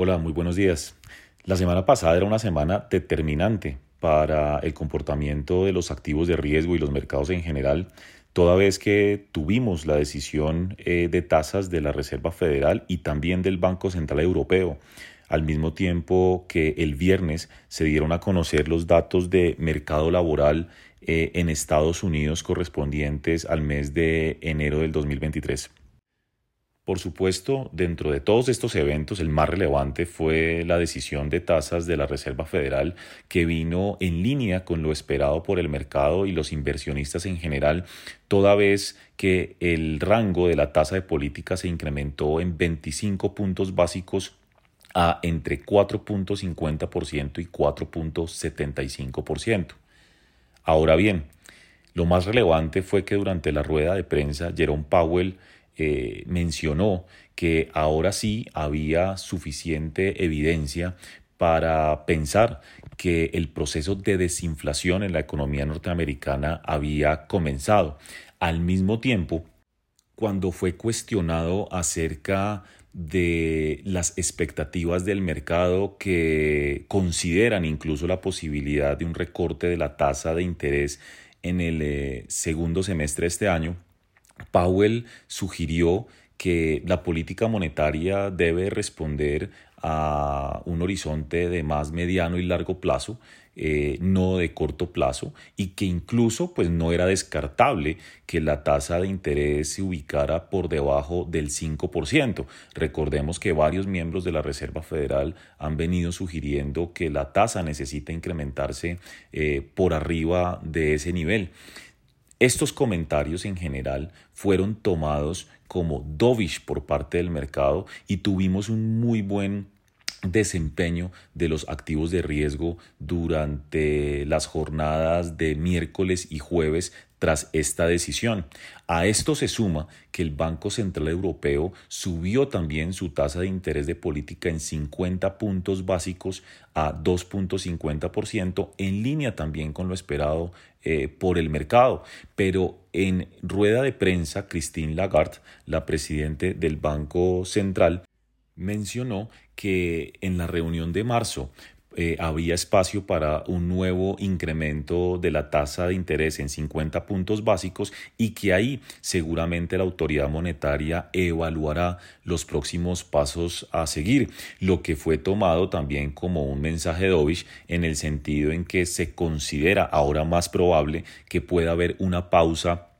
Hola, muy buenos días. La semana pasada era una semana determinante para el comportamiento de los activos de riesgo y los mercados en general, toda vez que tuvimos la decisión eh, de tasas de la Reserva Federal y también del Banco Central Europeo, al mismo tiempo que el viernes se dieron a conocer los datos de mercado laboral eh, en Estados Unidos correspondientes al mes de enero del 2023. Por supuesto, dentro de todos estos eventos, el más relevante fue la decisión de tasas de la Reserva Federal que vino en línea con lo esperado por el mercado y los inversionistas en general, toda vez que el rango de la tasa de política se incrementó en 25 puntos básicos a entre 4.50% y 4.75%. Ahora bien, lo más relevante fue que durante la rueda de prensa Jerome Powell eh, mencionó que ahora sí había suficiente evidencia para pensar que el proceso de desinflación en la economía norteamericana había comenzado. Al mismo tiempo, cuando fue cuestionado acerca de las expectativas del mercado que consideran incluso la posibilidad de un recorte de la tasa de interés en el eh, segundo semestre de este año, Powell sugirió que la política monetaria debe responder a un horizonte de más mediano y largo plazo, eh, no de corto plazo, y que incluso pues, no era descartable que la tasa de interés se ubicara por debajo del 5%. Recordemos que varios miembros de la Reserva Federal han venido sugiriendo que la tasa necesita incrementarse eh, por arriba de ese nivel. Estos comentarios en general fueron tomados como dovish por parte del mercado y tuvimos un muy buen desempeño de los activos de riesgo durante las jornadas de miércoles y jueves tras esta decisión. A esto se suma que el Banco Central Europeo subió también su tasa de interés de política en 50 puntos básicos a 2.50%, en línea también con lo esperado eh, por el mercado. Pero en rueda de prensa, Christine Lagarde, la presidente del Banco Central, mencionó que en la reunión de marzo eh, había espacio para un nuevo incremento de la tasa de interés en 50 puntos básicos y que ahí seguramente la autoridad monetaria evaluará los próximos pasos a seguir, lo que fue tomado también como un mensaje de Ovich en el sentido en que se considera ahora más probable que pueda haber una pausa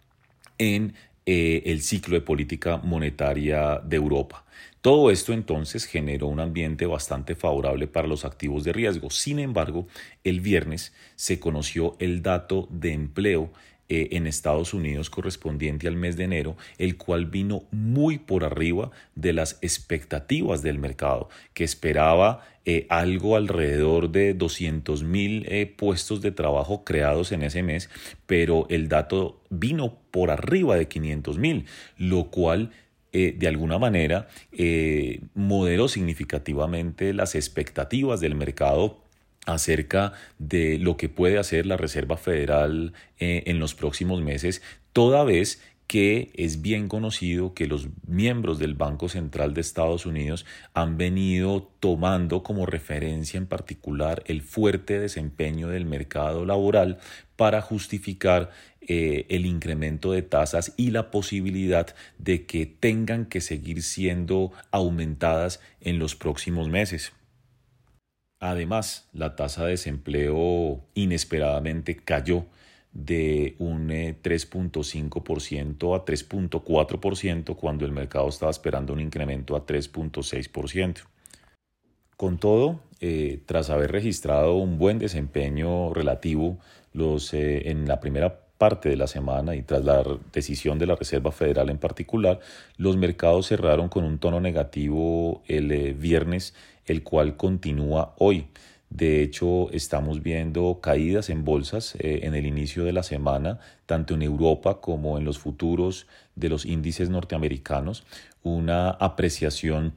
en eh, el ciclo de política monetaria de Europa. Todo esto entonces generó un ambiente bastante favorable para los activos de riesgo. Sin embargo, el viernes se conoció el dato de empleo eh, en Estados Unidos correspondiente al mes de enero, el cual vino muy por arriba de las expectativas del mercado, que esperaba eh, algo alrededor de 200 mil eh, puestos de trabajo creados en ese mes, pero el dato vino por arriba de 500 mil, lo cual eh, de alguna manera eh, moderó significativamente las expectativas del mercado acerca de lo que puede hacer la Reserva Federal eh, en los próximos meses, toda vez que es bien conocido que los miembros del Banco Central de Estados Unidos han venido tomando como referencia en particular el fuerte desempeño del mercado laboral para justificar eh, el incremento de tasas y la posibilidad de que tengan que seguir siendo aumentadas en los próximos meses. Además, la tasa de desempleo inesperadamente cayó de un 3.5% eh, a 3.4% cuando el mercado estaba esperando un incremento a 3.6%. Con todo, eh, tras haber registrado un buen desempeño relativo los, eh, en la primera parte de la semana y tras la decisión de la Reserva Federal en particular, los mercados cerraron con un tono negativo el viernes, el cual continúa hoy. De hecho, estamos viendo caídas en bolsas eh, en el inicio de la semana, tanto en Europa como en los futuros de los índices norteamericanos, una apreciación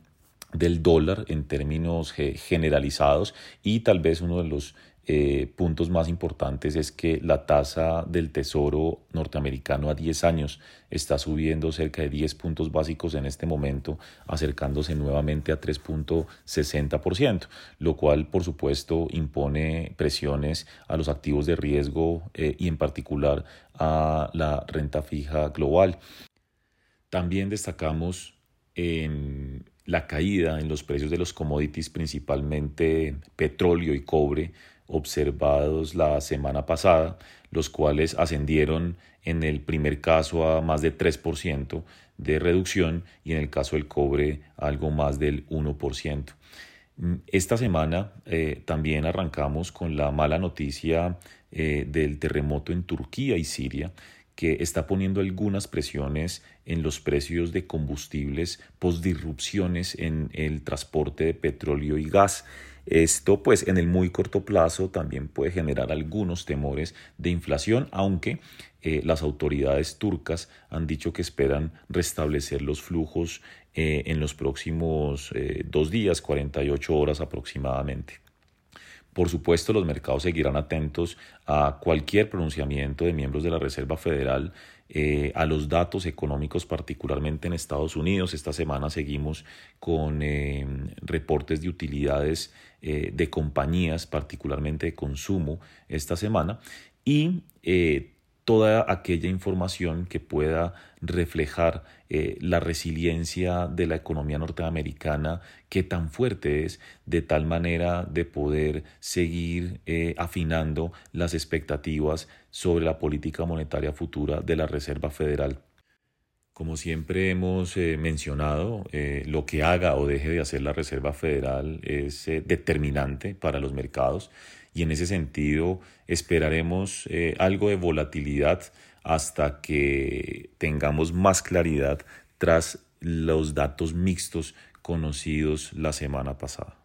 del dólar en términos generalizados y tal vez uno de los eh, puntos más importantes es que la tasa del tesoro norteamericano a 10 años está subiendo cerca de 10 puntos básicos en este momento, acercándose nuevamente a 3.60%, lo cual por supuesto impone presiones a los activos de riesgo eh, y en particular a la renta fija global. También destacamos la caída en los precios de los commodities, principalmente petróleo y cobre, observados la semana pasada, los cuales ascendieron en el primer caso a más de 3% de reducción y en el caso del cobre algo más del 1%. Esta semana eh, también arrancamos con la mala noticia eh, del terremoto en Turquía y Siria, que está poniendo algunas presiones en los precios de combustibles post disrupciones en el transporte de petróleo y gas. Esto pues en el muy corto plazo también puede generar algunos temores de inflación, aunque eh, las autoridades turcas han dicho que esperan restablecer los flujos eh, en los próximos eh, dos días, 48 horas aproximadamente. Por supuesto, los mercados seguirán atentos a cualquier pronunciamiento de miembros de la Reserva Federal, eh, a los datos económicos, particularmente en Estados Unidos. Esta semana seguimos con eh, reportes de utilidades eh, de compañías, particularmente de consumo, esta semana. Y toda aquella información que pueda reflejar eh, la resiliencia de la economía norteamericana, que tan fuerte es, de tal manera de poder seguir eh, afinando las expectativas sobre la política monetaria futura de la Reserva Federal. Como siempre hemos eh, mencionado, lo que haga o deje de hacer la Reserva Federal es determinante para los mercados y en ese sentido esperaremos eh, algo de volatilidad hasta que tengamos más claridad tras los datos mixtos conocidos la semana pasada.